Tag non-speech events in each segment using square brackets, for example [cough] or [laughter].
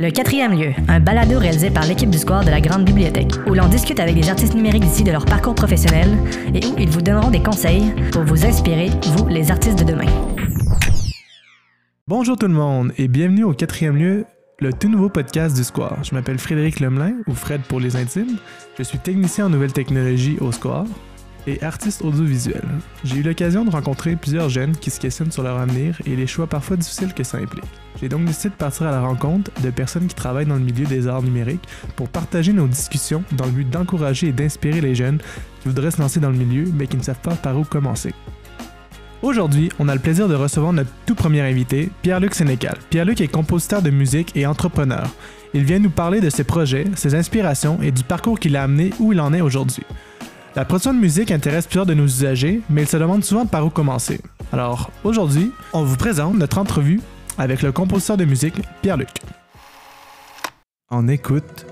Le quatrième lieu, un balado réalisé par l'équipe du Square de la Grande Bibliothèque, où l'on discute avec des artistes numériques d'ici de leur parcours professionnel et où ils vous donneront des conseils pour vous inspirer, vous, les artistes de demain. Bonjour tout le monde et bienvenue au quatrième lieu, le tout nouveau podcast du Square. Je m'appelle Frédéric Lemelin, ou Fred pour les intimes. Je suis technicien en nouvelles technologies au Square et artiste audiovisuel. J'ai eu l'occasion de rencontrer plusieurs jeunes qui se questionnent sur leur avenir et les choix parfois difficiles que ça implique. J'ai donc décidé de partir à la rencontre de personnes qui travaillent dans le milieu des arts numériques pour partager nos discussions dans le but d'encourager et d'inspirer les jeunes qui voudraient se lancer dans le milieu mais qui ne savent pas par où commencer. Aujourd'hui, on a le plaisir de recevoir notre tout premier invité, Pierre-Luc Sénécal. Pierre-Luc est compositeur de musique et entrepreneur. Il vient nous parler de ses projets, ses inspirations et du parcours qui l'a amené où il en est aujourd'hui. La production de musique intéresse plusieurs de nos usagers, mais ils se demandent souvent par où commencer. Alors, aujourd'hui, on vous présente notre entrevue avec le compositeur de musique Pierre-Luc. En écoute,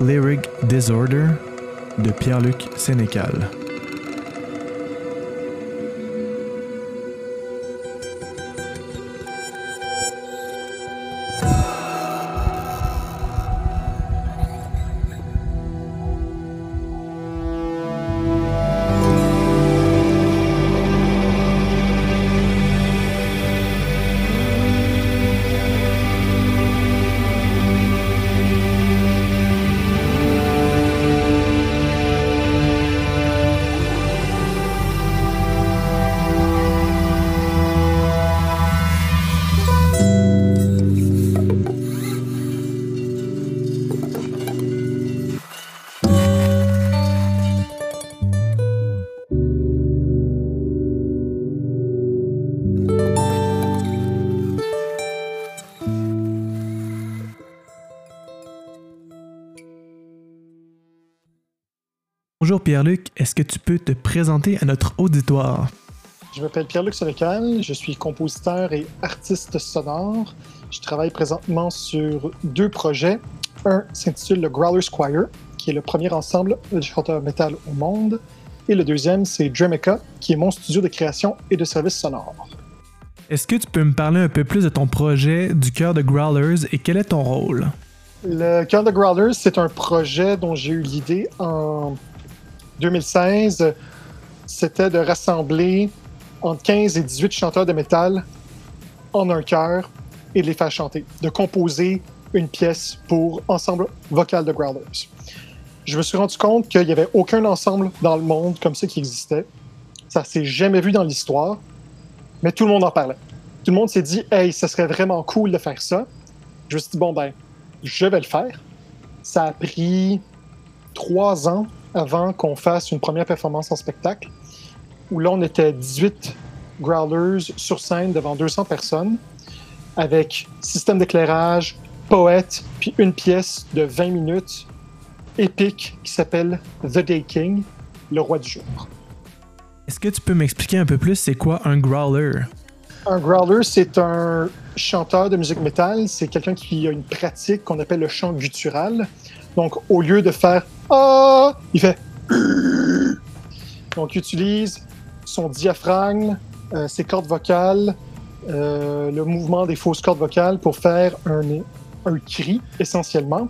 Lyric Disorder de Pierre-Luc Sénécal. Bonjour Pierre-Luc, est-ce que tu peux te présenter à notre auditoire? Je m'appelle Pierre-Luc Sénécal, je suis compositeur et artiste sonore. Je travaille présentement sur deux projets. Un s'intitule le Growler Squire, qui est le premier ensemble de chanteurs métal au monde. Et le deuxième, c'est Dremica, qui est mon studio de création et de services sonores. Est-ce que tu peux me parler un peu plus de ton projet du cœur de Growlers et quel est ton rôle? Le cœur de Growlers, c'est un projet dont j'ai eu l'idée en 2016, c'était de rassembler entre 15 et 18 chanteurs de métal en un chœur et de les faire chanter, de composer une pièce pour ensemble vocal de Growlers. Je me suis rendu compte qu'il n'y avait aucun ensemble dans le monde comme ça qui existait. Ça s'est jamais vu dans l'histoire, mais tout le monde en parlait. Tout le monde s'est dit, hey, ça serait vraiment cool de faire ça. Je me suis dit, bon, ben, je vais le faire. Ça a pris trois ans avant qu'on fasse une première performance en spectacle, où là, on était 18 growlers sur scène devant 200 personnes, avec système d'éclairage, poète, puis une pièce de 20 minutes épique qui s'appelle The Day King, le roi du jour. Est-ce que tu peux m'expliquer un peu plus c'est quoi un growler? Un growler, c'est un chanteur de musique métal. C'est quelqu'un qui a une pratique qu'on appelle le chant guttural. Donc, au lieu de faire ah, il fait. Donc, il utilise son diaphragme, euh, ses cordes vocales, euh, le mouvement des fausses cordes vocales pour faire un, un cri, essentiellement.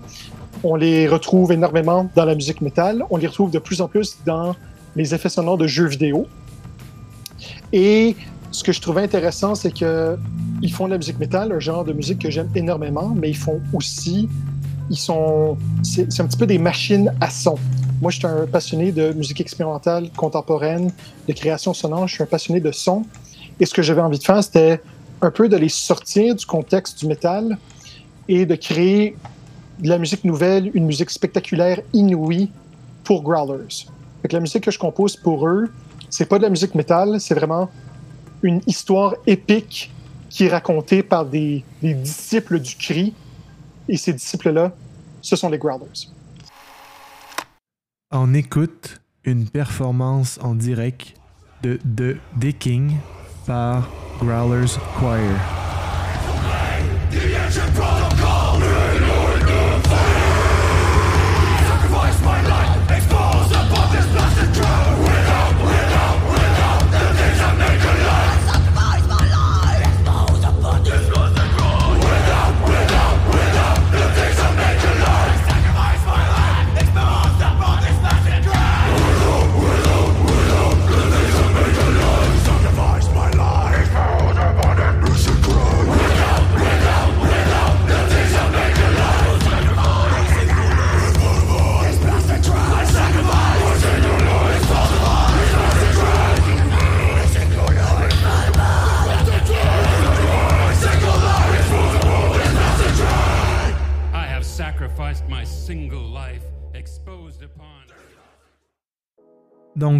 On les retrouve énormément dans la musique métal. On les retrouve de plus en plus dans les effets sonores de jeux vidéo. Et ce que je trouvais intéressant, c'est que ils font de la musique métal, un genre de musique que j'aime énormément, mais ils font aussi ils sont. C'est un petit peu des machines à son. Moi, je suis un passionné de musique expérimentale, contemporaine, de création sonore. Je suis un passionné de son. Et ce que j'avais envie de faire, c'était un peu de les sortir du contexte du métal et de créer de la musique nouvelle, une musique spectaculaire, inouïe pour Growlers. Fait la musique que je compose pour eux, c'est pas de la musique métal, c'est vraiment une histoire épique qui est racontée par des, des disciples du cri et ces disciples-là, ce sont les Growlers. On écoute une performance en direct de The King par Growlers Choir.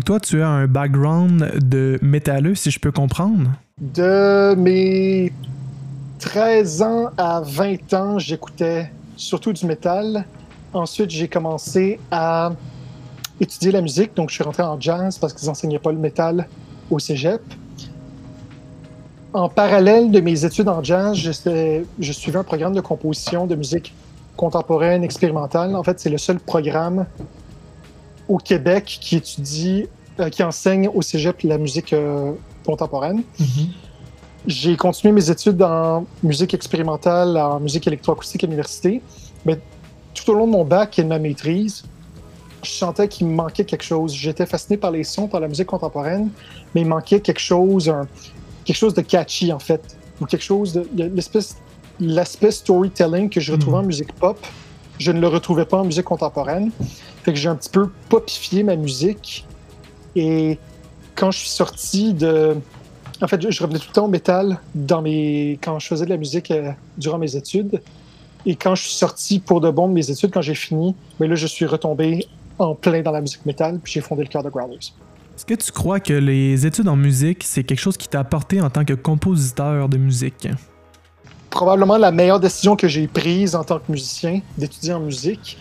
Toi, tu as un background de métalleux, si je peux comprendre? De mes 13 ans à 20 ans, j'écoutais surtout du métal. Ensuite, j'ai commencé à étudier la musique, donc je suis rentré en jazz parce qu'ils n'enseignaient pas le métal au cégep. En parallèle de mes études en jazz, je, je suivais un programme de composition de musique contemporaine expérimentale. En fait, c'est le seul programme au Québec qui étudie, qui enseigne au cégep la musique euh, contemporaine. Mhm. J'ai continué mes études en musique expérimentale, en musique électroacoustique à l'université. Mais tout au long de mon bac et de ma maîtrise, je sentais qu'il me manquait quelque chose. J'étais fasciné par les sons, par la musique contemporaine, mais il manquait quelque chose, un- quelque chose de catchy en fait, ou quelque chose de, l'espèce, l'aspect storytelling que je retrouvais en musique pop, je ne le retrouvais pas en musique contemporaine. Fait que j'ai un petit peu popifié ma musique. Et quand je suis sorti de, en fait, je, revenais tout le temps au métal dans mes, quand je faisais de la musique euh, durant mes études. Et quand je suis sorti pour de bon de mes études, quand j'ai fini, ben là, je suis retombé en plein dans la musique métal, puis j'ai fondé le cœur de Growlers. Est-ce que tu crois que les études en musique, c'est quelque chose qui t'a apporté en tant que compositeur de musique? Probablement la meilleure décision que j'ai prise en tant que musicien, d'étudier en musique.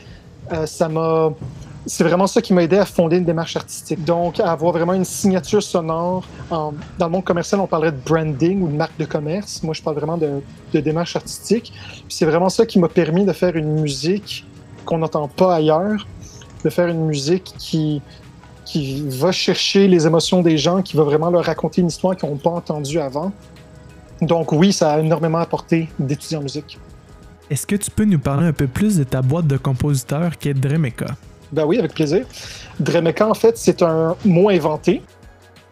Euh, ça m'a. C'est vraiment ça qui m'a aidé à fonder une démarche artistique. Donc, à avoir vraiment une signature sonore. Dans le monde commercial, on parlerait de branding ou de marque de commerce. Moi, je parle vraiment de, démarche artistique. C'est vraiment ça qui m'a permis de faire une musique qu'on n'entend pas ailleurs, de faire une musique qui, qui va chercher les émotions des gens, qui va vraiment leur raconter une histoire qu'ils n'ont pas entendue avant. Donc oui, ça a énormément apporté d'étudier en musique. Est-ce que tu peux nous parler un peu plus de ta boîte de compositeur qui est Dremeka? Ben oui, avec plaisir. Dremeka, en fait, c'est un mot inventé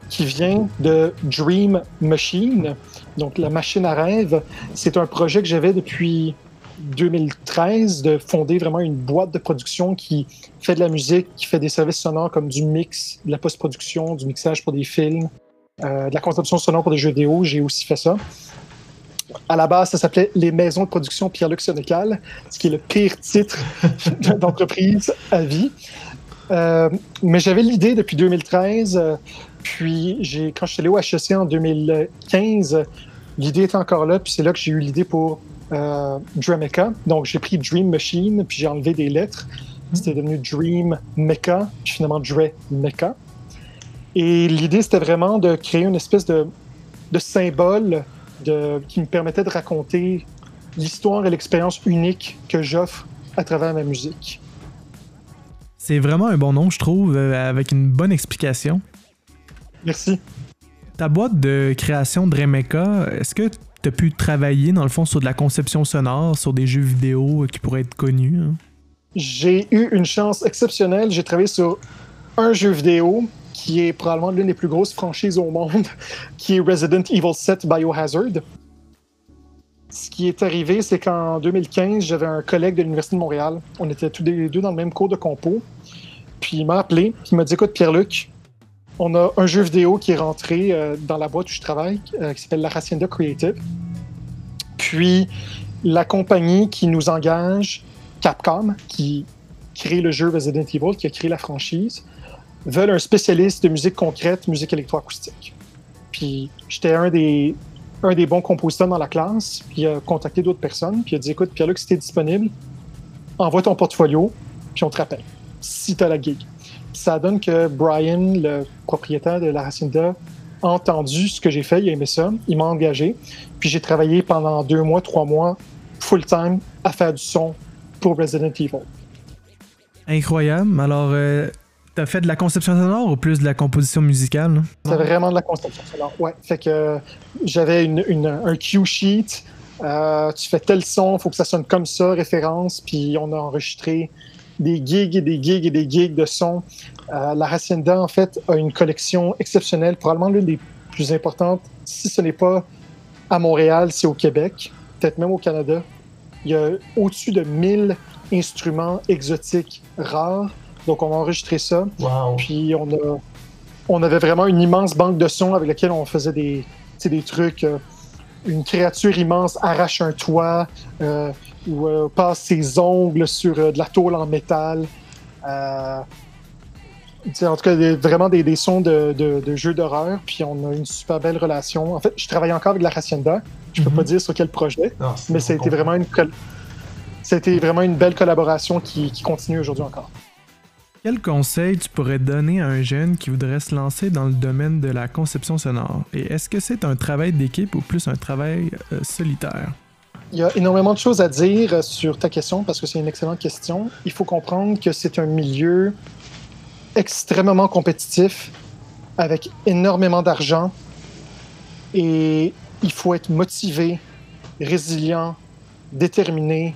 qui vient de Dream Machine, donc la machine à rêve. C'est un projet que j'avais depuis 2013 de fonder vraiment une boîte de production qui fait de la musique, qui fait des services sonores comme du mix, de la post-production, du mixage pour des films, euh, de la conception sonore pour des jeux vidéo. J'ai aussi fait ça. À la base, ça s'appelait Les Maisons de production Pierre-Luc Sénécal, ce qui est le pire titre [laughs] d'entreprise à vie. Euh, mais j'avais l'idée depuis 2013. euh, puis j'ai, quand je suis allé au HEC en 2015, l'idée était encore là. Puis c'est là que j'ai eu l'idée pour euh. Donc j'ai pris Dream Machine, puis j'ai enlevé des lettres. C'était devenu Dream Mecha, puis finalement Dre Mecha. Et l'idée, c'était vraiment de créer une espèce de symbole de, qui me permettait de raconter l'histoire et l'expérience unique que j'offre à travers ma musique. C'est vraiment un bon nom, je trouve, euh, avec une bonne explication. Merci. Ta boîte de création Dremeka, est-ce que tu as pu travailler dans le fond sur de la conception sonore, sur des jeux vidéo qui pourraient être connus? hein? J'ai eu une chance exceptionnelle. J'ai travaillé sur un jeu vidéo qui est probablement l'une des plus grosses franchises au monde, [laughs] qui est Resident Evil 7 Biohazard. Ce qui est arrivé, c'est qu'en 2015, j'avais un collègue de l'Université de Montréal. On était tous les deux dans le même cours de compo. Puis il m'a appelé, il m'a dit Écoute, Pierre-Luc, on a un jeu vidéo qui est rentré euh, dans la boîte où je travaille, euh, qui s'appelle La Hacienda Creative. Puis la compagnie qui nous engage, Capcom, qui crée le jeu Resident Evil, qui a créé la franchise, veulent un spécialiste de musique concrète, musique électroacoustique. Puis j'étais un des, un des bons compositeurs dans la classe, puis il a contacté d'autres personnes, puis il a dit Écoute, Pierre-Luc, si t'es disponible, envoie ton portfolio, puis on te rappelle, si t'as la gig. Ça donne que Brian, le propriétaire de la Hacienda, a entendu ce que j'ai fait, il a aimé ça, il m'a engagé, puis j'ai travaillé pendant deux mois, trois mois, full-time, à faire du son pour Resident Evil. Incroyable. Alors, euh, t'as fait de la conception sonore ou plus de la composition musicale? C'est vraiment de la conception sonore. Ouais. Fait que j'avais une, un cue sheet. euh, tu fais tel son, faut que ça sonne comme ça, référence. Puis on a enregistré des gigs et des gigs et des gigs de son. Euh, la Hacienda, en fait, a une collection exceptionnelle, probablement l'une des plus importantes, si ce n'est pas à Montréal, c'est au Québec, peut-être même au Canada. Il y a au-dessus de 1000 instruments exotiques rares. Donc on a enregistré ça. Wow. Puis on, a, on avait vraiment une immense banque de sons avec laquelle on faisait des, des trucs. euh, une créature immense arrache un toit euh, ou euh, passe ses ongles sur de la tôle en métal. En tout cas, vraiment des, sons de, jeux d'horreur. Puis on a une super belle relation. En fait, je travaille encore avec la Hacienda. Je peux mhm. pas dire sur quel projet, mais ça a été vraiment une, c'était vraiment une belle collaboration qui, continue aujourd'hui encore. Quel conseil tu pourrais donner à un jeune qui voudrait se lancer dans le domaine de la conception sonore? Et est-ce que c'est un travail d'équipe ou plus un travail euh, solitaire? Il y a énormément de choses à dire sur ta question parce que c'est une excellente question. Il faut comprendre que c'est un milieu extrêmement compétitif avec énormément d'argent et il faut être motivé, résilient, déterminé.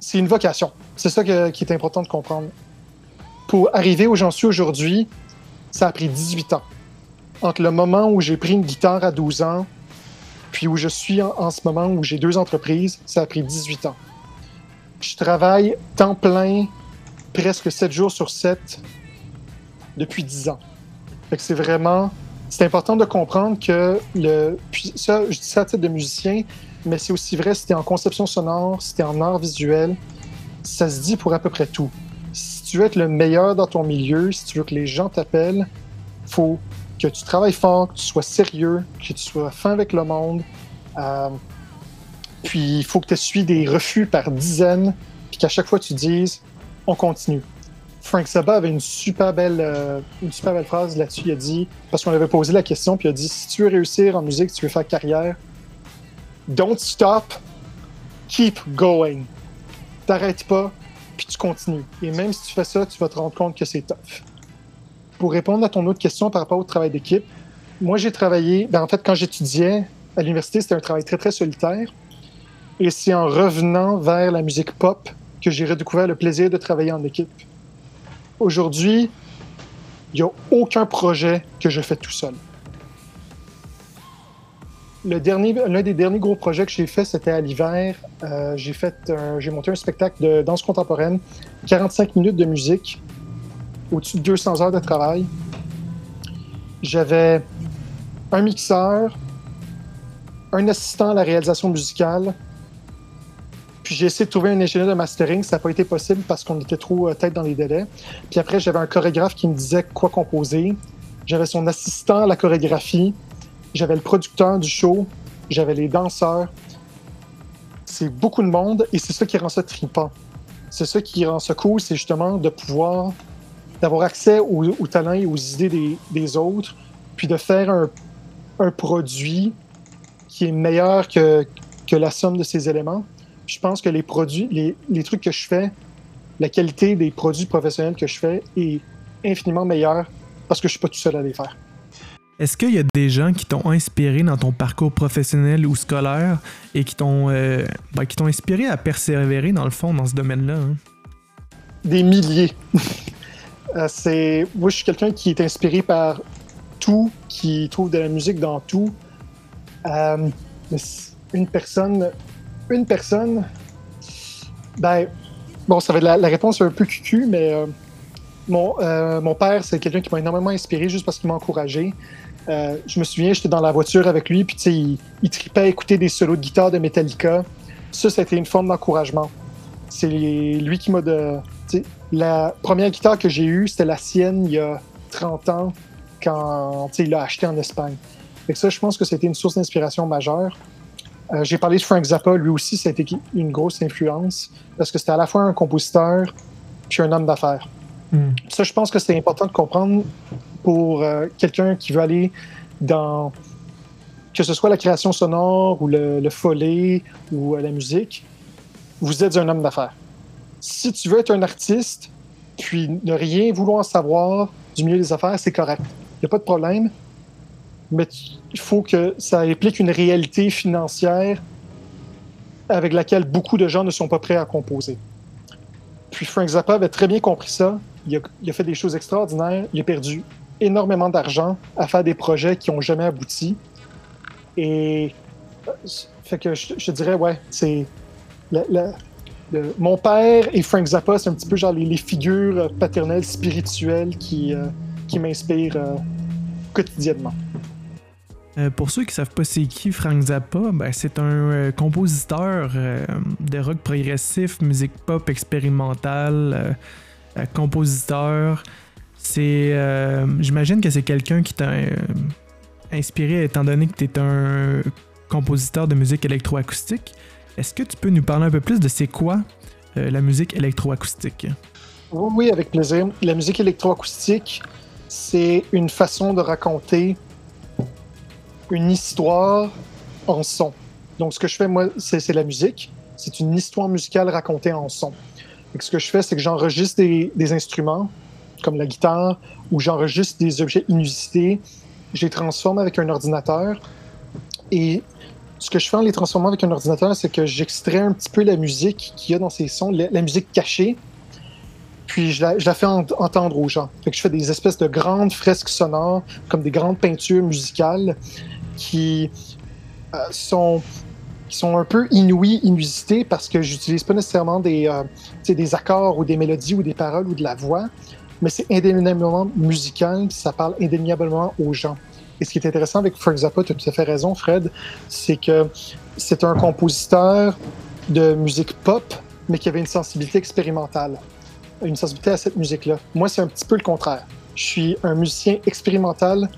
C'est une vocation. C'est ça qui est important de comprendre. Pour arriver où j'en suis aujourd'hui, ça a pris 18 ans. Entre le moment où j'ai pris une guitare à 12 ans puis où je suis en, ce moment, où j'ai deux entreprises, ça a pris 18 ans. Je travaille temps plein, presque 7 jours sur 7, depuis 10 ans. c'est vraiment... C'est important de comprendre que le... Ça, je dis ça à titre de musicien, mais c'est aussi vrai si en conception sonore, si en art visuel, ça se dit pour à peu près tout. Si tu veux être le meilleur dans ton milieu, si tu veux que les gens t'appellent, faut que tu travailles fort, que tu sois sérieux, que tu sois fin avec le monde. Euh, puis il faut que tu essuies des refus par dizaines, puis qu'à chaque fois tu dises on continue. Frank Zappa avait une super belle, euh, une super belle phrase là-dessus. Il a dit, parce qu'on avait posé la question, puis il a dit si tu veux réussir en musique, si tu veux faire carrière, don't stop, keep going. T'arrêtes pas, puis tu continues. Et même si tu fais ça, tu vas te rendre compte que c'est tough pour répondre à ton autre question par rapport au travail d'équipe, moi, j'ai travaillé, ben, en fait, quand j'étudiais à l'université, c'était un travail très, très solitaire. Et c'est en revenant vers la musique pop que j'ai redécouvert le plaisir de travailler en équipe. Aujourd'hui, il n'y a aucun projet que je fais tout seul. Le dernier, l'un des derniers gros projets que j'ai fait, c'était à l'hiver. Euh, j'ai fait, j'ai monté un spectacle de danse contemporaine, 45 minutes de musique au-dessus de 200 heures de travail. J'avais un mixeur, un assistant à la réalisation musicale, puis j'ai essayé de trouver un ingénieur de mastering. Ça n'a pas été possible parce qu'on était trop euh, tête dans les délais. Puis après, j'avais un chorégraphe qui me disait quoi composer. J'avais son assistant à la chorégraphie. J'avais le producteur du show. J'avais les danseurs. C'est beaucoup de monde et c'est ça qui rend ça tripant. C'est ça qui rend ça cool, c'est justement de pouvoir d'avoir accès aux, talents et aux idées des, autres, puis de faire un, produit qui est meilleur que, que, la somme de ces éléments. Je pense que les produits, les, les, trucs que je fais, la qualité des produits professionnels que je fais est infiniment meilleure parce que je suis pas tout seul à les faire. Est-ce qu'il y a des gens qui t'ont inspiré dans ton parcours professionnel ou scolaire et qui t'ont euh, ben, qui t'ont inspiré à persévérer dans le fond dans ce domaine-là? Hein? Des milliers. [laughs] Euh, c'est moi je suis quelqu'un qui est inspiré par tout, qui trouve de la musique dans tout. Euh, une personne, une personne, ben bon, ça va être la, réponse un peu cucu, mais euh, mon, mon père c'est quelqu'un qui m'a énormément inspiré juste parce qu'il m'a encouragé. je me souviens, j'étais dans la voiture avec lui, puis il, il tripait à écouter des solos de guitare de Metallica. Ça, c'était une forme d'encouragement. C'est lui qui m'a de, la première guitare que j'ai eue, c'était la sienne il y a 30 ans quand il l'a acheté en Espagne. Et ça, je pense que c'était une source d'inspiration majeure. Euh, j'ai parlé de Frank Zappa, lui aussi, ça a été une grosse influence parce que c'était à la fois un compositeur puis un homme d'affaires. Hmm. Ça, je pense que c'est important de comprendre pour euh, quelqu'un qui veut aller dans que ce soit la création sonore ou le, le follet ou euh, la musique, vous êtes un homme d'affaires si tu veux être un artiste, puis ne rien vouloir savoir du milieu des affaires, c'est correct. Il n'y a pas de problème. Mais il faut que ça implique une réalité financière avec laquelle beaucoup de gens ne sont pas prêts à composer. Puis Frank Zappa avait très bien compris ça. Il a, fait des choses extraordinaires. Il a perdu énormément d'argent à faire des projets qui n'ont jamais abouti. Et euh, fait que je, je dirais, ouais, c'est mon père et Frank Zappa, c'est un petit peu genre les, figures paternelles spirituelles qui, euh, m'inspirent euh, quotidiennement. Pour ceux qui savent pas c'est qui Frank Zappa, ben, c'est un compositeur de rock progressif, musique pop expérimentale. euh, compositeur. C'est, euh, j'imagine que c'est quelqu'un qui t'a euh, inspiré étant donné que tu es un compositeur de musique électroacoustique. Est-ce que tu peux nous parler un peu plus de c'est quoi la musique électroacoustique? Oui, avec plaisir. La musique électroacoustique, c'est une façon de raconter une histoire en son. Donc, ce que je fais, moi, c'est la musique. C'est une histoire musicale racontée en son. Et ce que je fais, c'est que j'enregistre des, instruments, comme la guitare, ou j'enregistre des objets inusités, je les transforme avec un ordinateur. Et ce que je fais en les transformant avec un ordinateur, c'est que j'extrais un petit peu la musique qu'il y a dans ces sons, la, musique cachée, puis je la, fais entendre aux gens. Fait je fais des espèces de grandes fresques sonores, comme des grandes peintures musicales qui euh, sont sont un peu inouïes, inusitées, parce que j'utilise pas nécessairement des, euh, des accords ou des mélodies ou des paroles ou de la voix, mais c'est indéniablement musical, ça parle indéniablement aux gens. Et ce qui est intéressant avec Frank Zappa, tu as tout à fait raison, Fred, c'est que c'est un compositeur de musique pop, mais qui avait une sensibilité expérimentale une sensibilité à cette musique-là. Moi, c'est un petit peu le contraire. Je suis un musicien expérimental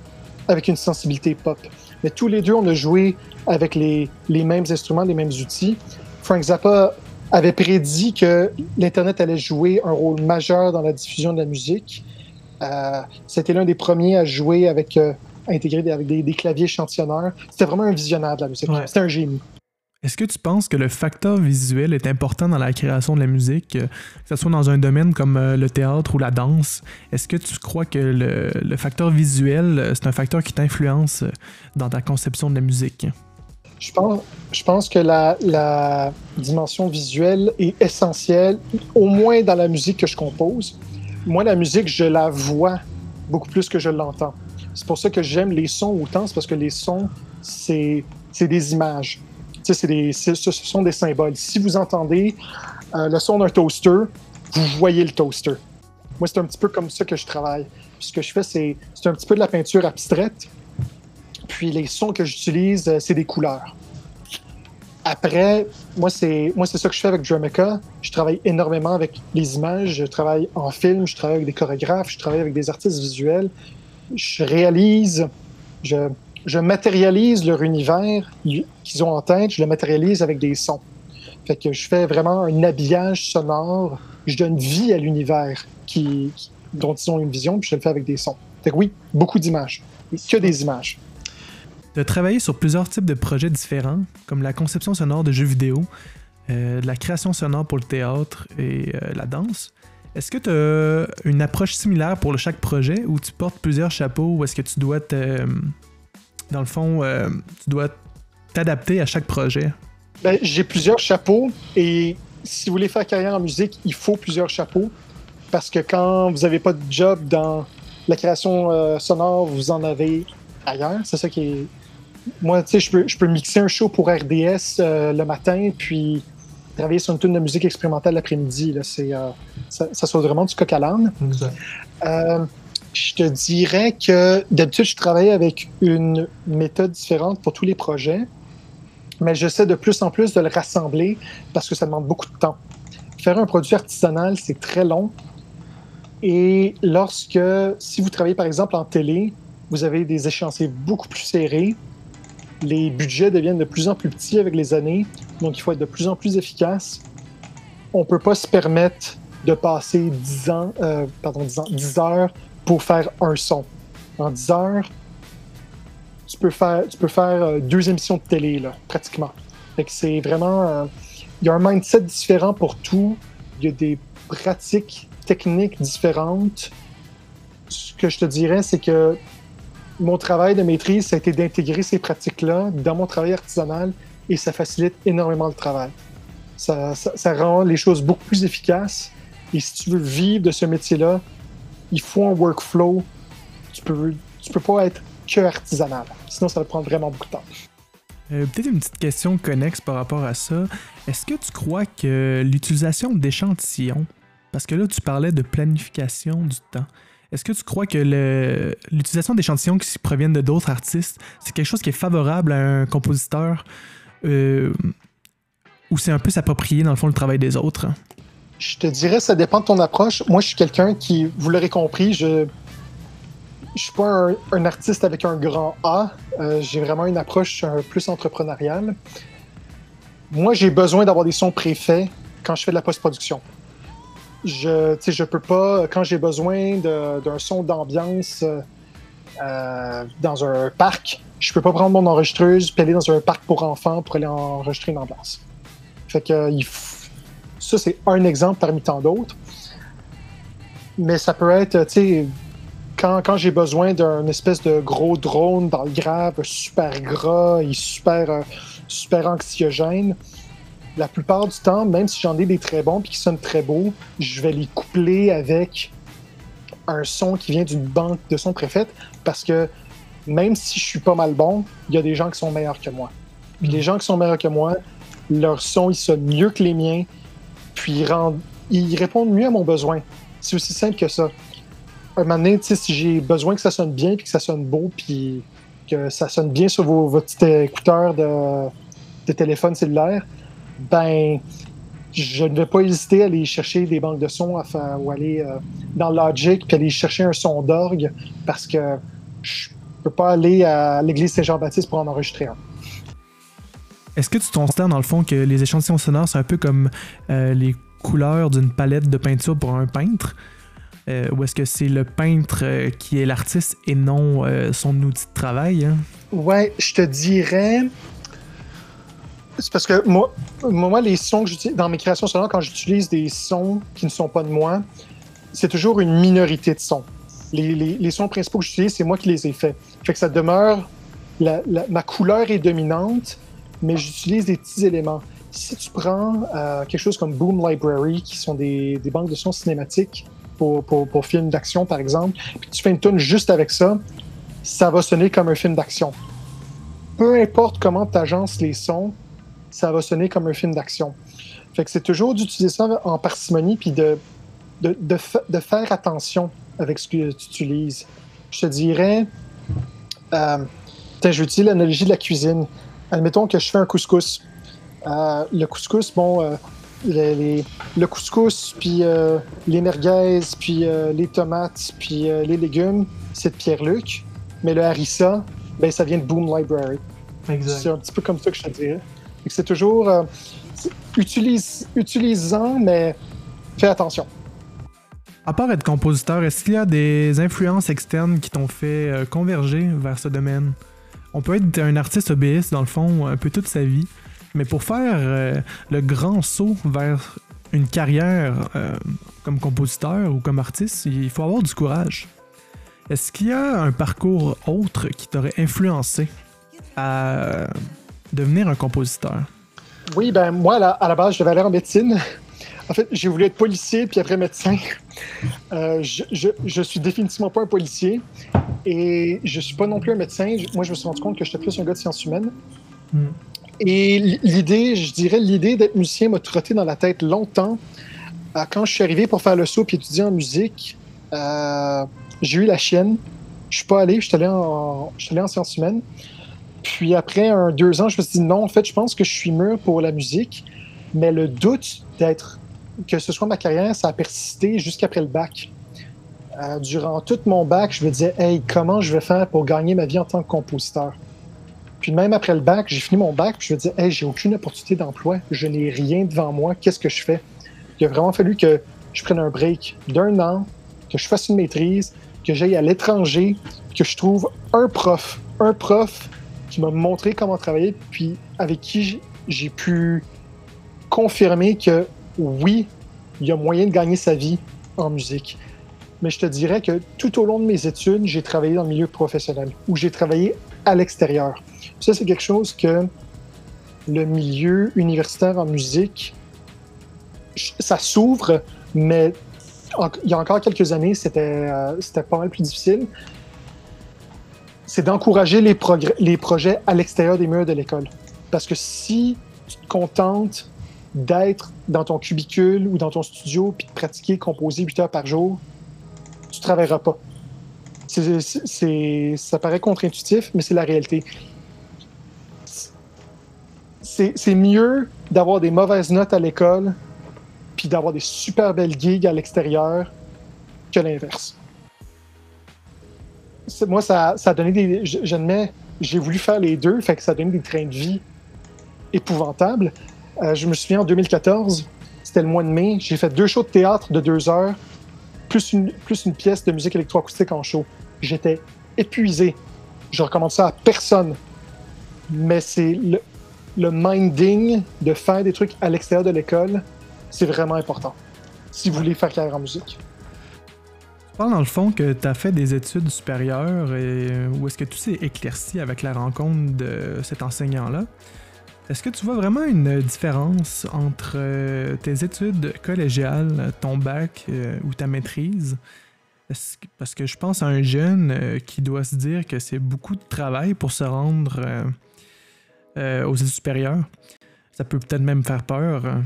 avec une sensibilité pop. Mais tous les deux, on a joué avec les, les mêmes instruments, les mêmes outils. Frank Zappa avait prédit que l'Internet allait jouer un rôle majeur dans la diffusion de la musique. Euh, C'était l'un des premiers à jouer avec, euh, intégrer avec des, des, claviers échantillonneurs. C'était vraiment un visionnaire de la musique. C'était un génie. Est-ce que tu penses que le facteur visuel est important dans la création de la musique, euh, que ce soit dans un domaine comme euh, le théâtre ou la danse? Est-ce que tu crois que le, facteur visuel, euh, c'est un facteur qui t'influence dans ta conception de la musique? Je pense, je pense que la, la, dimension visuelle est essentielle, au moins dans la musique que je compose. Moi, la musique, je la vois beaucoup plus que je l'entends. C'est pour ça que j'aime les sons autant, c'est parce que les sons, c'est des images des, ce sont des symboles. Si vous entendez euh, le son d'un toaster, vous voyez le toaster. Moi, c'est un petit peu comme ça que je travaille. ce que je fais, c'est un petit peu de la peinture abstraite. Puis les sons que j'utilise, euh, c'est des couleurs. Après, moi, c'est moi c'est ça que je fais avec Drumica. Je travaille énormément avec les images. Je travaille en film, je travaille avec des chorégraphes, je travaille avec des artistes visuels. Je réalise, je, je matérialise leur univers qu'ils ont en tête, je le matérialise avec des sons. Fait que je fais vraiment un habillage sonore, je donne vie à l'univers dont ils ont une vision, puis je le fais avec des sons. Fait que oui, beaucoup d'images. Que des images. Tu as travaillé sur plusieurs types de projets différents, comme la conception sonore de jeux vidéo, euh, la création sonore pour le théâtre et euh, la danse. Est-ce que tu as une approche similaire pour chaque projet où tu portes plusieurs chapeaux ou est-ce que tu dois te, dans le fond, euh, tu dois t'adapter à chaque projet? Ben, j'ai plusieurs chapeaux et si vous voulez faire carrière en musique, il faut plusieurs chapeaux parce que quand vous n'avez pas de job dans la création euh, sonore, vous en avez ailleurs. C'est ça qui est. Moi, tu sais, je peux, je peux mixer un show pour RDS euh, le matin, puis travailler sur une tune de musique expérimentale l'après-midi. C'est, ça, ça soit vraiment du coq à l'âne. Je te dirais que d'habitude, je travaille avec une méthode différente pour tous les projets, mais j'essaie de plus en plus de le rassembler parce que ça demande beaucoup de temps. Faire un produit artisanal, c'est très long. Et lorsque, si vous travaillez par exemple en télé, vous avez des échéanciers beaucoup plus serrés, les budgets deviennent de plus en plus petits avec les années, donc il faut être de plus en plus efficace. On ne peut pas se permettre de passer 10 ans, euh, pardon, 10 ans, 10 heures pour faire un son. En 10 heures, tu peux faire, tu peux faire euh, deux émissions de télé, là, pratiquement. Fait que c'est vraiment. Euh, il y a un mindset différent pour tout. Il y a des pratiques techniques différentes. Ce que je te dirais, c'est que mon travail de maîtrise, ça a été d'intégrer ces pratiques-là dans mon travail artisanal et ça facilite énormément le travail. Ça, ça, ça, rend les choses beaucoup plus efficaces. Et si tu veux vivre de ce métier-là, il faut un workflow. Tu peux, tu peux pas être que artisanal. Sinon, ça va prendre vraiment beaucoup de temps. Euh, peut-être une petite question connexe par rapport à ça. Est-ce que tu crois que l'utilisation d'échantillons, parce que là, tu parlais de planification du temps, est-ce que tu crois que l'utilisation d'échantillons qui proviennent de d'autres artistes, c'est quelque chose qui est favorable à un compositeur euh, ou c'est un peu s'approprier, dans le fond, le travail des autres? Je te dirais, ça dépend de ton approche. Moi, je suis quelqu'un qui, vous l'aurez compris, je je suis pas un, artiste avec un grand A. Euh, j'ai vraiment une approche plus entrepreneuriale. Moi, j'ai besoin d'avoir des sons préfaits quand je fais de la post-production. Je, je peux pas, quand j'ai besoin d'un son d'ambiance euh, dans un parc, je peux pas prendre mon enregistreuse puis aller dans un parc pour enfants pour aller enregistrer une ambiance. Fait que il ça, c'est un exemple parmi tant d'autres. Mais ça peut être, tu sais, quand, j'ai besoin d'un espèce de gros drone dans le grave, super gras et super, euh, super anxiogène, la plupart du temps, même si j'en ai des très bons et qui sonnent très beaux, je vais les coupler avec un son qui vient d'une banque de sons préfète parce que même si je suis pas mal bon, il y a des gens qui sont meilleurs que moi. Puis les gens qui sont meilleurs que moi, leur son, ils sonnent mieux que les miens, puis rendent, ils répondent mieux à mon besoin. C'est aussi simple que ça un moment donné, si j'ai besoin que ça sonne bien, puis que ça sonne beau, puis que ça sonne bien sur vos, vos petits écouteurs de, téléphone cellulaire, ben, je ne vais pas hésiter à aller chercher des banques de sons ou aller euh, dans Logic puis aller chercher un son d'orgue parce que je peux pas aller à l'église Saint-Jean-Baptiste pour en enregistrer un. Est-ce que tu constates dans le fond que les échantillons sonores, c'est un peu comme euh, les couleurs d'une palette de peinture pour un peintre? Euh, ou est-ce que c'est le peintre euh, qui est l'artiste et non son outil de travail? Hein? Ouais, je te dirais. C'est parce que moi, moi, les sons que j'utilise dans mes créations sonores, quand j'utilise des sons qui ne sont pas de moi, c'est toujours une minorité de sons. Les, sons principaux que j'utilise, c'est moi qui les ai faits. Fait que ça demeure. ma couleur est dominante, mais j'utilise des petits éléments. Si tu prends quelque chose comme Boom Library, qui sont des, des banques de sons cinématiques, pour, pour, film d'action, par exemple, puis tu fais une tune juste avec ça, ça va sonner comme un film d'action. Peu importe comment tu agences les sons, ça va sonner comme un film d'action. C'est toujours d'utiliser ça en parcimonie puis de, de, de, faire attention avec ce que tu utilises. Je te dirais, euh, je vais utiliser l'analogie de la cuisine. Admettons que je fais un couscous. Euh, le couscous, bon, euh, le couscous, puis euh, les merguez, puis les tomates, puis les légumes, c'est de Pierre-Luc. Mais le harissa, ben, ça vient de Boom Library. C'est un petit peu comme ça que je te dirais. C'est toujours utilise, utilisant, mais fais attention. À part être compositeur, est-ce qu'il y a des influences externes qui t'ont fait converger vers ce domaine? On peut être un artiste hobbyiste, dans le fond, un peu toute sa vie. Mais pour faire euh, le grand saut vers une carrière euh, comme compositeur ou comme artiste, il faut avoir du courage. Est-ce qu'il y a un parcours autre qui t'aurait influencé à devenir un compositeur? Oui, ben moi, à la base, je devais aller en médecine. En fait, j'ai voulu être policier, puis après médecin. Euh, je, je, suis définitivement pas un policier et je suis pas non plus un médecin. Moi, je me suis rendu compte que j'étais plus un gars de sciences humaines. Hmm. Et l'idée, je dirais, l'idée d'être musicien m'a trotté dans la tête longtemps. Euh, quand je suis arrivé pour faire le saut et étudier en musique, euh, j'ai eu la chienne. Je suis pas allé, je suis allé en, en sciences humaines. Puis après un deux ans, je me suis dit non, en fait, je pense que je suis mûr pour la musique. Mais le doute d'être que ce soit ma carrière, ça a persisté jusqu'après le bac. Euh, durant tout mon bac, je me disais, hey, comment je vais faire pour gagner ma vie en tant que compositeur? Puis même après le bac, j'ai fini mon bac, puis je me disais, hey, j'ai aucune opportunité d'emploi, je n'ai rien devant moi, qu'est-ce que je fais? Il a vraiment fallu que je prenne un break d'un an, que je fasse une maîtrise, que j'aille à l'étranger, que je trouve un prof, un prof qui m'a montré comment travailler, puis avec qui j'ai pu confirmer que oui, il y a moyen de gagner sa vie en musique. Mais je te dirais que tout au long de mes études, j'ai travaillé dans le milieu professionnel, où j'ai travaillé à l'extérieur. Ça, c'est quelque chose que le milieu universitaire en musique, ça s'ouvre, mais il y a encore quelques années, c'était euh, pas mal plus difficile. C'est d'encourager les, les projets à l'extérieur des murs de l'école. Parce que si tu te contentes d'être dans ton cubicule ou dans ton studio puis de pratiquer, composer 8 heures par jour, tu ne travailleras pas. ça paraît contre-intuitif, mais c'est la réalité c'est mieux d'avoir des mauvaises notes à l'école puis d'avoir des super belles gigs à l'extérieur que l'inverse. Moi, ça, ça a donné des. J'admets, j'ai voulu faire les deux, fait que ça a donné des trains de vie épouvantables. Euh, je me souviens en 2014, c'était le mois de mai, j'ai fait deux shows de théâtre de deux heures, plus une, pièce de musique électroacoustique en show. J'étais épuisé. Je recommande ça à personne. Mais c'est le, minding de faire des trucs à l'extérieur de l'école, c'est vraiment important. Si vous voulez faire carrière en musique. Tu parles dans le fond que tu as fait des études supérieures et où est-ce que tout s'est éclairci avec la rencontre de cet enseignant-là. Est-ce que tu vois vraiment une différence entre euh, tes études collégiales, ton bac euh, ou ta maîtrise? Parce que je pense à un jeune euh, qui doit se dire que c'est beaucoup de travail pour se rendre aux études supérieures. Ça peut peut-être même faire peur.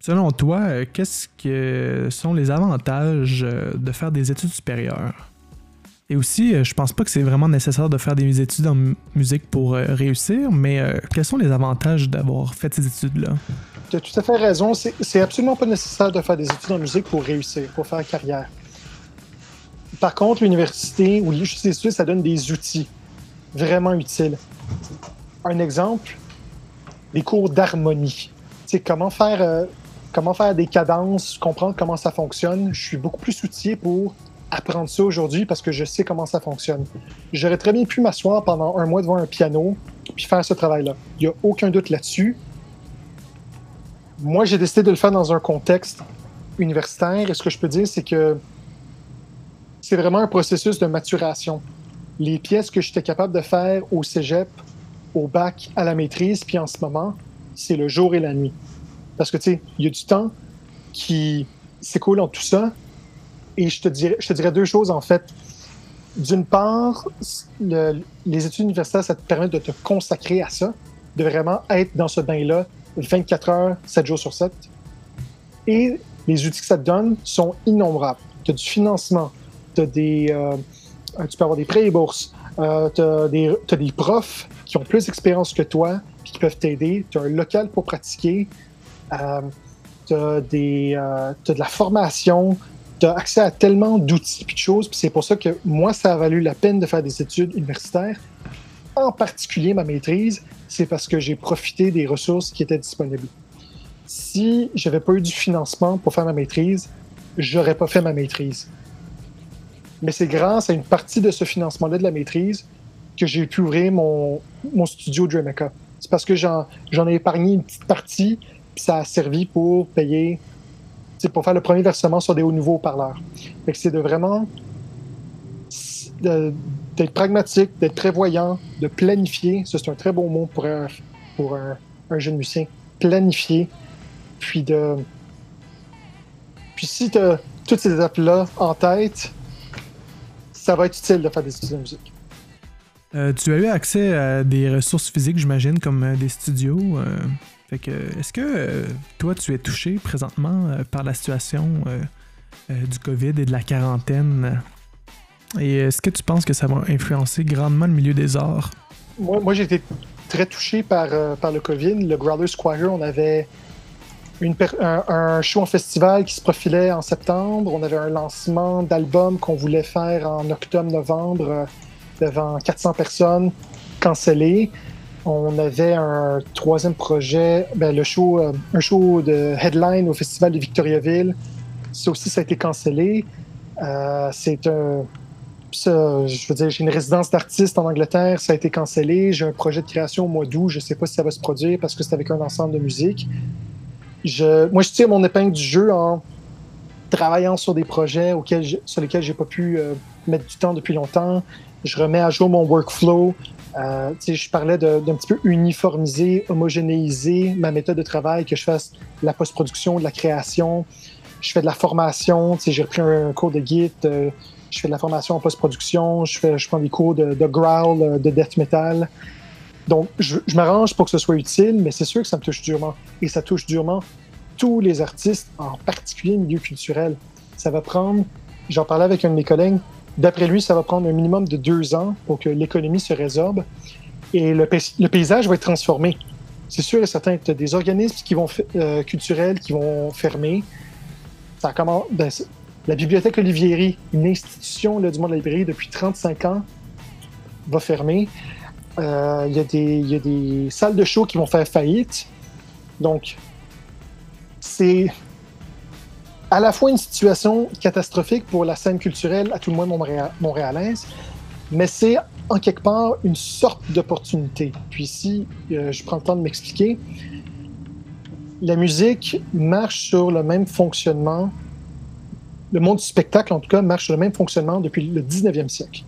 Selon toi, qu'est-ce que sont les avantages de faire des études supérieures? Et aussi, euh, je pense pas que c'est vraiment nécessaire de faire des études en mu- musique pour euh, réussir, mais euh, quels sont les avantages d'avoir fait ces études-là? Tu as tout à fait raison. C'est c'est absolument pas nécessaire de faire des études en musique pour réussir, pour faire carrière. Par contre, l'université ou les études, ça donne des outils vraiment utiles. Un exemple, les cours d'harmonie. Sais, comment faire, comment faire des cadences, comprendre comment ça fonctionne. Je suis beaucoup plus outillé pour apprendre ça aujourd'hui parce que je sais comment ça fonctionne. J'aurais très bien pu m'asseoir pendant un mois devant un piano puis faire ce travail-là. Il n'y a aucun doute là-dessus. Moi, j'ai décidé de le faire dans un contexte universitaire et ce que je peux dire, c'est que c'est vraiment un processus de maturation. Les pièces que j'étais capable de faire au cégep, au bac, à la maîtrise, puis en ce moment, c'est le jour et la nuit. Parce que, tu sais, il y a du temps qui s'écoule en tout ça. Et je te, dirais, deux choses, en fait. D'une part, le- les études universitaires, ça te permet de te consacrer à ça, de vraiment être dans ce bain-là 24 heures, 7 jours sur 7. Et les outils que ça te donne sont innombrables. Tu as du financement, des, euh, tu peux avoir des prêts et bourses, euh, tu as, des profs qui ont plus d'expérience que toi puis qui peuvent t'aider, tu as un local pour pratiquer, euh, tu as, de la formation, tu as accès à tellement d'outils et de choses. Puis c'est pour ça que moi, ça a valu la peine de faire des études universitaires, en particulier ma maîtrise, c'est parce que j'ai profité des ressources qui étaient disponibles. Si j'avais pas eu du financement pour faire ma maîtrise, j'aurais pas fait ma maîtrise. Mais c'est grâce à une partie de ce financement-là de la maîtrise que j'ai pu ouvrir mon, studio Dreamica. C'est parce que j'en ai épargné une petite partie, puis ça a servi pour payer, pour faire le premier versement sur des hauts niveaux parleurs. C'est de vraiment d'être pragmatique, d'être prévoyant, de planifier. Ça, c'est un très bon mot pour un, pour un jeune musicien. Planifier, puis de. Puis si tu as toutes ces étapes-là en tête, ça va être utile de faire des études de musique. Euh, tu as eu accès à des ressources physiques, j'imagine, comme euh, des studios. euh, fait que, est-ce que toi, tu es touché présentement par la situation du COVID et de la quarantaine? Et est-ce que tu penses que ça va influencer grandement le milieu des arts? Moi, moi j'ai été très touché par, le COVID. Le Growler Squire, on avait un, un, show en festival qui se profilait en septembre. On avait un lancement d'album qu'on voulait faire en octobre-novembre devant 400 personnes cancellé. On avait un troisième projet, ben, le show, euh, un show de headline au festival de Victoriaville. Ça aussi, ça a été cancellé. Euh, c'est un ça, je veux dire, j'ai une résidence d'artiste en Angleterre, ça a été cancellé. J'ai un projet de création au mois d'août, je ne sais pas si ça va se produire parce que c'est avec un ensemble de musique. Je, moi, je tire mon épingle du jeu en travaillant sur des projets auxquels sur lesquels j'ai pas pu euh, mettre du temps depuis longtemps. Je remets à jour mon workflow. Euh, je parlais d'un petit peu uniformiser, homogénéiser ma méthode de travail, que je fasse la post-production, de la création. Je fais de la formation. J'ai repris un, cours de Git. Euh, je fais de la formation en post-production, je, je prends des cours de, growl, de death metal. Donc, je, je m'arrange pour que ce soit utile, mais c'est sûr que ça me touche durement. Et ça touche durement tous les artistes, en particulier le milieu culturel. Ça va prendre, j'en parlais avec un de mes collègues, d'après lui, ça va prendre un minimum de deux ans pour que l'économie se résorbe et le, paysage va être transformé. c'est sûr et certain que des organismes euh, culturels qui vont fermer. Ça commence, ben, la bibliothèque Olivieri, une institution du monde de la librairie depuis 35 ans, va fermer. Euh, il y, a des salles de show qui vont faire faillite. Donc, c'est à la fois une situation catastrophique pour la scène culturelle, à tout le moins montréalaise, mais c'est en quelque part une sorte d'opportunité. Puis si euh, je prends le temps de m'expliquer, la musique marche sur le même fonctionnement, le monde du spectacle en tout cas marche sur le même fonctionnement depuis le 19e siècle.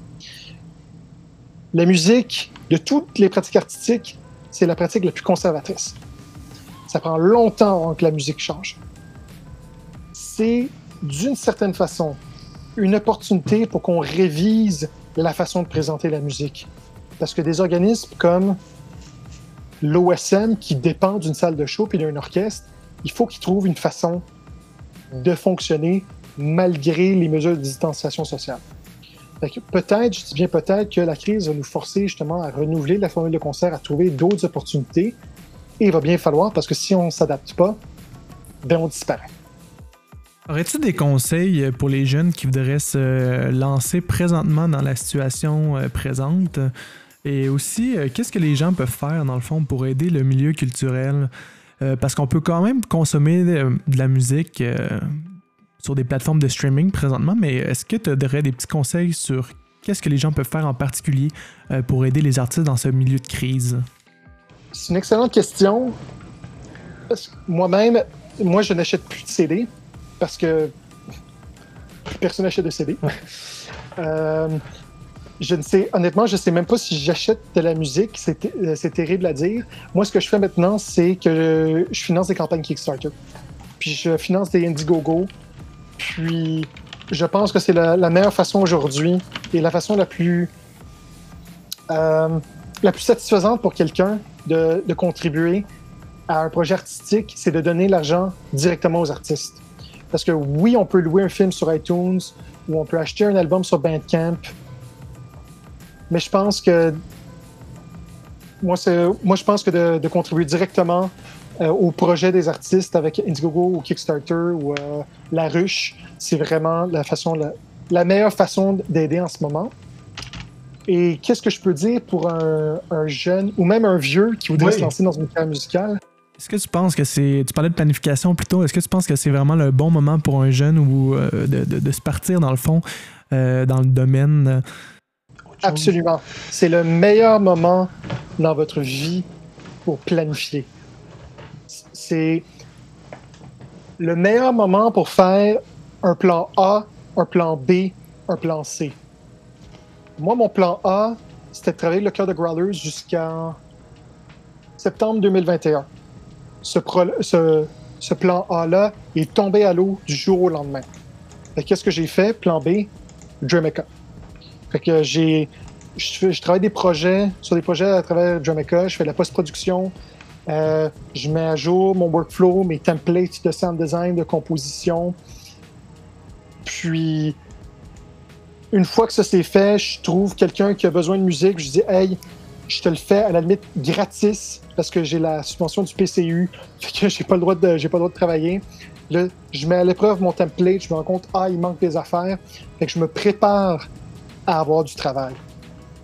La musique, de toutes les pratiques artistiques, c'est la pratique la plus conservatrice. Ça prend longtemps avant que la musique change. C'est d'une certaine façon une opportunité pour qu'on révise la façon de présenter la musique. Parce que des organismes comme l'OSM, qui dépend d'une salle de show et d'un orchestre, il faut qu'ils trouvent une façon de fonctionner malgré les mesures de distanciation sociale. Peut-être, je dis bien peut-être, que la crise va nous forcer justement à renouveler la formule de concert, à trouver d'autres opportunités. Et il va bien falloir, parce que si on ne s'adapte pas, ben on disparaît. Aurais-tu des conseils pour les jeunes qui voudraient se lancer présentement dans la situation euh, présente? Et aussi, euh, qu'est-ce que les gens peuvent faire, dans le fond, pour aider le milieu culturel? Euh, parce qu'on peut quand même consommer de, la musique sur des plateformes de streaming présentement, mais est-ce que tu aurais des petits conseils sur qu'est-ce que les gens peuvent faire en particulier pour aider les artistes dans ce milieu de crise? C'est une excellente question. Moi-même, moi, je n'achète plus de CD parce que personne n'achète de CD. Euh, je ne sais, honnêtement, je ne sais même pas si j'achète de la musique. Euh, c'est terrible à dire. Moi, ce que je fais maintenant, c'est que je, finance des campagnes Kickstarter. Puis je finance des Indiegogo. Puis je pense que c'est la, meilleure façon aujourd'hui et la façon la plus, euh, la plus satisfaisante pour quelqu'un de, de contribuer à un projet artistique, c'est de donner l'argent directement aux artistes. Parce que oui, on peut louer un film sur iTunes ou on peut acheter un album sur Bandcamp. Mais je pense que moi, moi je pense que de, contribuer directement euh, au projet des artistes avec Indiegogo ou Kickstarter ou euh, La Ruche, c'est vraiment la façon, la, meilleure façon d'aider en ce moment. Et qu'est-ce que je peux dire pour un, jeune ou même un vieux qui voudrait se lancer dans une carrière musicale? Est-ce que tu penses que c'est. Tu parlais de planification plutôt. Est-ce que tu penses que c'est vraiment le bon moment pour un jeune ou euh, de, se partir, dans le fond, euh, dans le domaine? Euh, Absolument. C'est le meilleur moment dans votre vie pour planifier. C'est le meilleur moment pour faire un plan A, un plan B, un plan C. Moi, mon plan A, c'était de travailler le cœur de Growlers jusqu'en septembre 2021 ce, plan A-là est tombé à l'eau du jour au lendemain. Qu'est-ce que j'ai fait? Plan B, Dramica. Fait j'ai. Je, travaille des projets, sur des projets à travers Dramica, je fais de la post-production, euh, je mets à jour mon workflow, mes templates de sound design, de composition. Puis, une fois que ça c'est fait, je trouve quelqu'un qui a besoin de musique, je dis Hey, je te le fais à la limite gratis parce que j'ai la subvention du PCU, [laughs] fait que j'ai pas le droit de j'ai pas le droit de travailler. Là, je mets à l'épreuve mon template, je me rends compte ah il manque des affaires, fait que je me prépare à avoir du travail.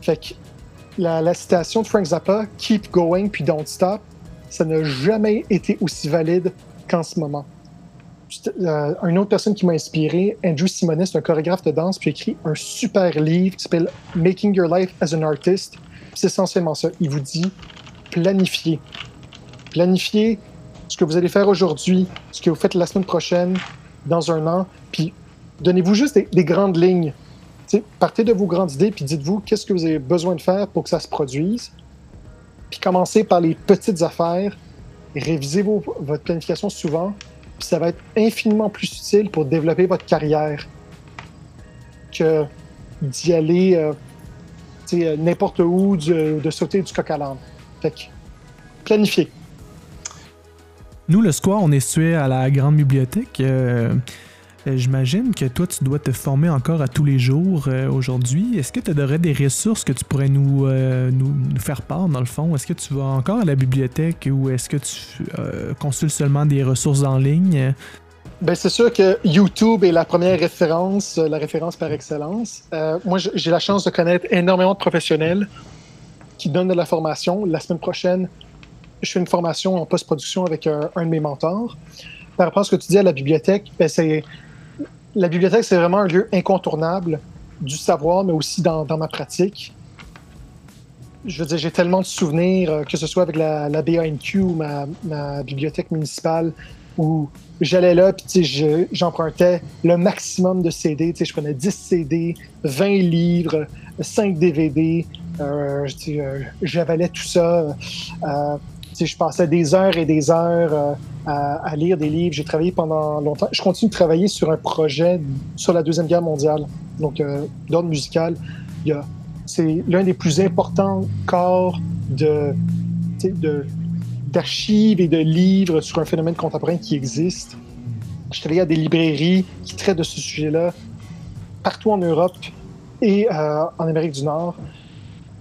Fait que la, citation de Frank Zappa, Keep going puis don't stop, ça n'a jamais été aussi valide qu'en ce moment. Euh, une autre personne qui m'a inspiré, Andrew Simonis, un chorégraphe de danse, puis écrit un super livre qui s'appelle Making Your Life as an Artist, c'est essentiellement ça. Il vous dit planifier. Planifier ce que vous allez faire aujourd'hui, ce que vous faites la semaine prochaine, dans un an, puis donnez-vous juste des, grandes lignes. partez de vos grandes idées, puis dites-vous qu'est-ce que vous avez besoin de faire pour que ça se produise. Puis commencez par les petites affaires, révisez votre planification souvent, puis ça va être infiniment plus utile pour développer votre carrière que d'y aller euh, n'importe où, de sauter du coq à l'âne. Fait que, planifier. Nous, le square, on est situé à la grande bibliothèque. Euh, Euh, J'imagine que toi, tu dois te former encore à tous les jours euh, aujourd'hui. Est-ce que tu aurais des ressources que tu pourrais nous, euh, nous, nous faire part, dans le fond? Est-ce que tu vas encore à la bibliothèque ou est-ce que tu euh, consultes seulement des ressources en ligne? Ben, c'est sûr que YouTube est la première référence, euh, la référence par excellence. Euh, moi, j'ai la chance de connaître énormément de professionnels qui donnent de la formation. La semaine prochaine, je fais une formation en post-production avec un, de mes mentors. Par rapport à ce que tu dis à la bibliothèque, ben, c'est la bibliothèque, c'est vraiment un lieu incontournable du savoir, mais aussi dans, ma pratique. Je veux dire, j'ai tellement de souvenirs, euh, que ce soit avec la, la BANQ ou ma, ma bibliothèque municipale, où j'allais là, puis j'empruntais le maximum de CD. Je prenais 10 CD, 20 livres, 5 DVD. Euh, euh, J'avalais tout ça. Euh, je passais des heures et des heures euh, à, lire des livres. J'ai travaillé pendant longtemps. Je continue de travailler sur un projet sur la Deuxième Guerre mondiale, donc euh, d'ordre musical. C'est l'un des plus importants corps de, de, d'archives et de livres sur un phénomène contemporain qui existe. Je allé à des librairies qui traitent de ce sujet-là partout en Europe et euh, en Amérique du Nord.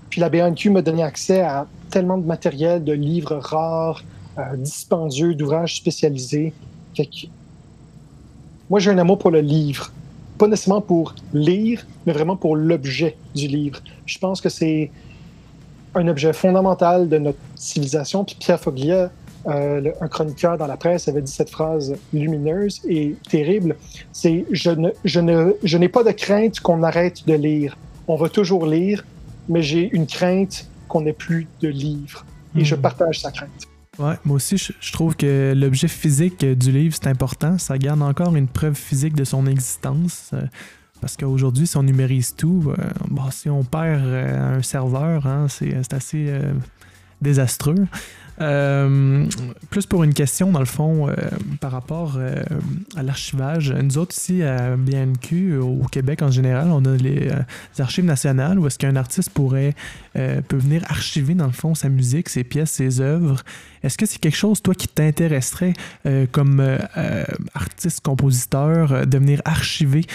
Puis la BNQ m'a donné accès à tellement de matériel, de livres rares, euh, dispendieux, d'ouvrages spécialisés. Moi, j'ai un amour pour le livre. Pas nécessairement pour lire, mais vraiment pour l'objet du livre. Je pense que c'est un objet fondamental de notre civilisation. Puis Pierre Foglia, euh, le- un chroniqueur dans la presse, avait dit cette phrase lumineuse et terrible. C'est je ne, je ne, je n'ai pas de crainte qu'on arrête de lire. On va toujours lire, mais j'ai une crainte qu'on n'ait plus de livres. Et je Mhm. partage sa crainte. Ouais, moi aussi, je, je trouve que l'objet physique du livre, c'est important. Ça garde encore une preuve physique de son existence. euh, parce qu'aujourd'hui, si on numérise tout, euh, bon, si on perd euh, un serveur, hein, c'est c'est assez euh, désastreux. Euh, plus pour une question, dans le fond, euh, par rapport euh, à l'archivage. Nous autres, ici, à BNQ, au Québec en général, on a les, les archives nationales où est-ce qu'un artiste pourrait peut venir archiver, dans le fond, sa musique, ses pièces, ses œuvres. Est-ce que c'est quelque chose, toi, qui t'intéresserait comme artiste-compositeur, euh, de venir archiver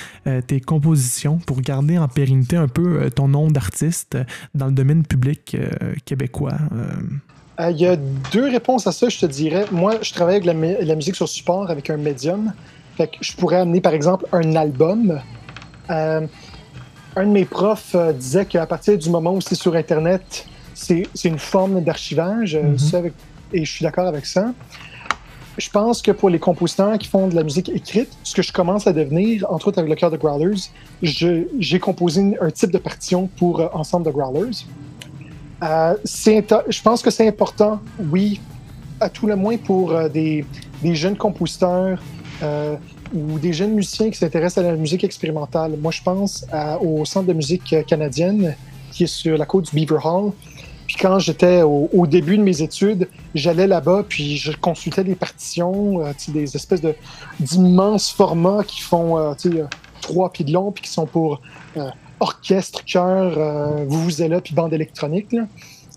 tes compositions pour garder en pérennité un peu ton nom d'artiste dans le domaine public québécois? Euh? Euh, Il y a deux réponses à ça, je te dirais. Moi, je travaille avec la, mu- la musique sur support avec un médium. Fait que je pourrais amener, par exemple, un album. Euh, un de mes profs euh, disait qu'à partir du moment où c'est sur Internet, c'est une forme d'archivage. euh, Mhm. avec- et je suis d'accord avec ça. Je pense que pour les compositeurs qui font de la musique écrite, ce que je commence à devenir, entre autres avec le cœur de Growlers, j'ai composé une- un type de partition pour ensemble de Growlers. Euh, je pense que c'est important, oui, à tout le moins pour euh, des, jeunes compositeurs euh, ou des jeunes musiciens qui s'intéressent à la musique expérimentale. Moi, je pense à- au Centre de musique euh, canadienne qui est sur la côte du Beaver Hall. Puis quand j'étais au, début de mes études, j'allais là-bas, puis je consultais des partitions, euh, des espèces d'immenses formats qui font euh, euh, trois pieds de long, puis qui sont pour euh, orchestre, chœur, euh, vous vous là, puis bande électronique.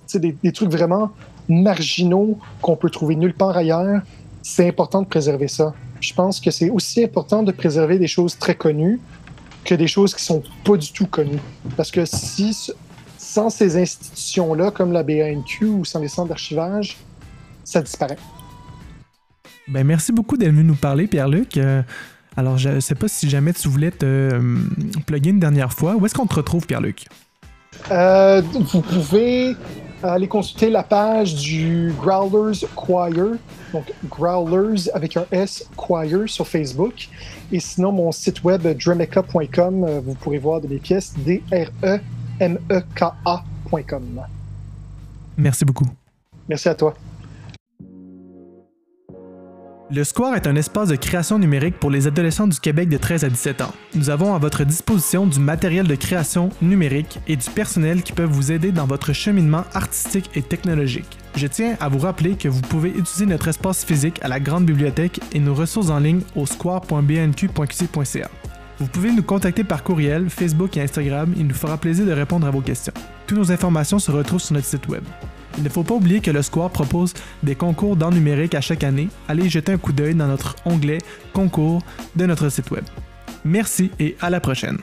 Sais, Des, des trucs vraiment marginaux qu'on peut trouver nulle part ailleurs. C'est important de préserver ça. Je pense que c'est aussi important de préserver des choses très connues que des choses qui sont pas du tout connues. Parce que si sans ces institutions-là, comme la BANQ ou sans les centres d'archivage, ça disparaît. Ben, merci beaucoup d'être venu nous parler, Pierre-Luc. Euh, alors, je ne sais pas si jamais tu voulais te euh, plugger une dernière fois. Où est-ce qu'on te retrouve, Pierre-Luc? Euh, vous pouvez aller consulter la page du Growlers Choir, donc Growlers avec un S Choir sur Facebook. Et sinon, mon site web dremeca.com, vous pourrez voir de mes pièces D-R-E-M-E-K-A.com. Merci beaucoup. Merci à toi. Le Square est un espace de création numérique pour les adolescents du Québec de 13 à 17 ans. Nous avons à votre disposition du matériel de création numérique et du personnel qui peuvent vous aider dans votre cheminement artistique et technologique. Je tiens à vous rappeler que vous pouvez utiliser notre espace physique à la grande bibliothèque et nos ressources en ligne au square.bnq.qc.ca. Vous pouvez nous contacter par courriel, Facebook et Instagram, il nous fera plaisir de répondre à vos questions. Toutes nos informations se retrouvent sur notre site web. Il ne faut pas oublier que le Square propose des concours d'art numérique à chaque année. Allez jeter un coup d'œil dans notre onglet Concours de notre site web. Merci et à la prochaine.